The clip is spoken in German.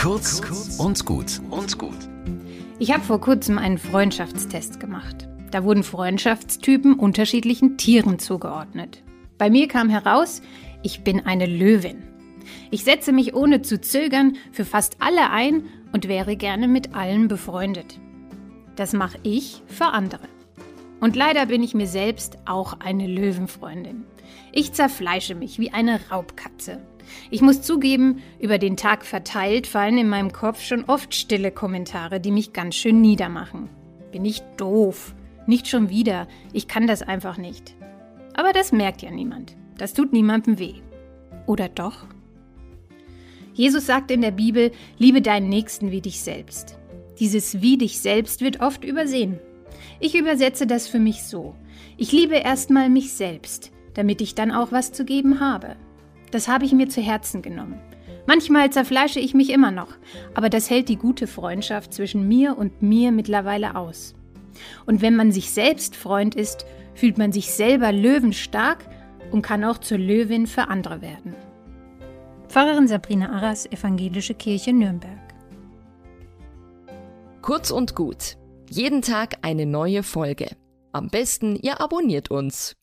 Kurz und gut und gut. Ich habe vor kurzem einen Freundschaftstest gemacht. Da wurden Freundschaftstypen unterschiedlichen Tieren zugeordnet. Bei mir kam heraus, ich bin eine Löwin. Ich setze mich ohne zu zögern für fast alle ein und wäre gerne mit allen befreundet. Das mache ich für andere. Und leider bin ich mir selbst auch eine Löwenfreundin. Ich zerfleische mich wie eine Raubkatze. Ich muss zugeben, über den Tag verteilt fallen in meinem Kopf schon oft stille Kommentare, die mich ganz schön niedermachen. Bin ich doof? Nicht schon wieder. Ich kann das einfach nicht. Aber das merkt ja niemand. Das tut niemandem weh. Oder doch? Jesus sagt in der Bibel, liebe deinen Nächsten wie dich selbst. Dieses wie dich selbst wird oft übersehen. Ich übersetze das für mich so. Ich liebe erstmal mich selbst, damit ich dann auch was zu geben habe. Das habe ich mir zu Herzen genommen. Manchmal zerfleische ich mich immer noch, aber das hält die gute Freundschaft zwischen mir und mir mittlerweile aus. Und wenn man sich selbst Freund ist, fühlt man sich selber löwenstark und kann auch zur Löwin für andere werden. Pfarrerin Sabrina Arras, Evangelische Kirche Nürnberg. Kurz und gut. Jeden Tag eine neue Folge. Am besten, ihr abonniert uns